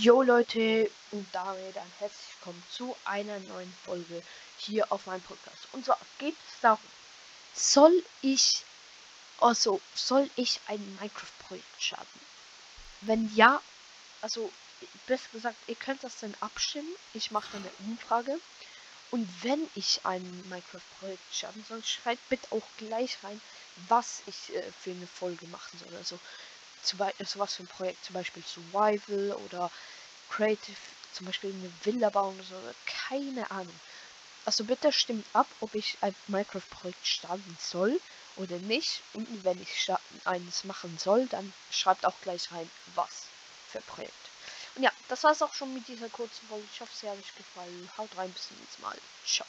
Jo Leute und damit ein herzlich willkommen zu einer neuen Folge hier auf meinem Podcast. Und zwar geht es darum, soll ich, also soll ich ein Minecraft-Projekt starten? Wenn ja, also besser gesagt, ihr könnt das dann abstimmen. Ich mache dann eine Umfrage. Und wenn ich ein Minecraft-Projekt starten soll, schreibt bitte auch gleich rein, was ich äh, für eine Folge machen soll. Also also was für ein Projekt, zum Beispiel Survival oder Creative, zum Beispiel eine Villa bauen oder so, keine Ahnung. Also bitte stimmt ab, ob ich ein Minecraft-Projekt starten soll oder nicht. Und wenn ich eines machen soll, dann schreibt auch gleich rein, was für Projekt. Und ja, das war es auch schon mit dieser kurzen Folge. Ich hoffe, es hat euch gefallen. Haut rein, bis zum nächsten Mal. Ciao.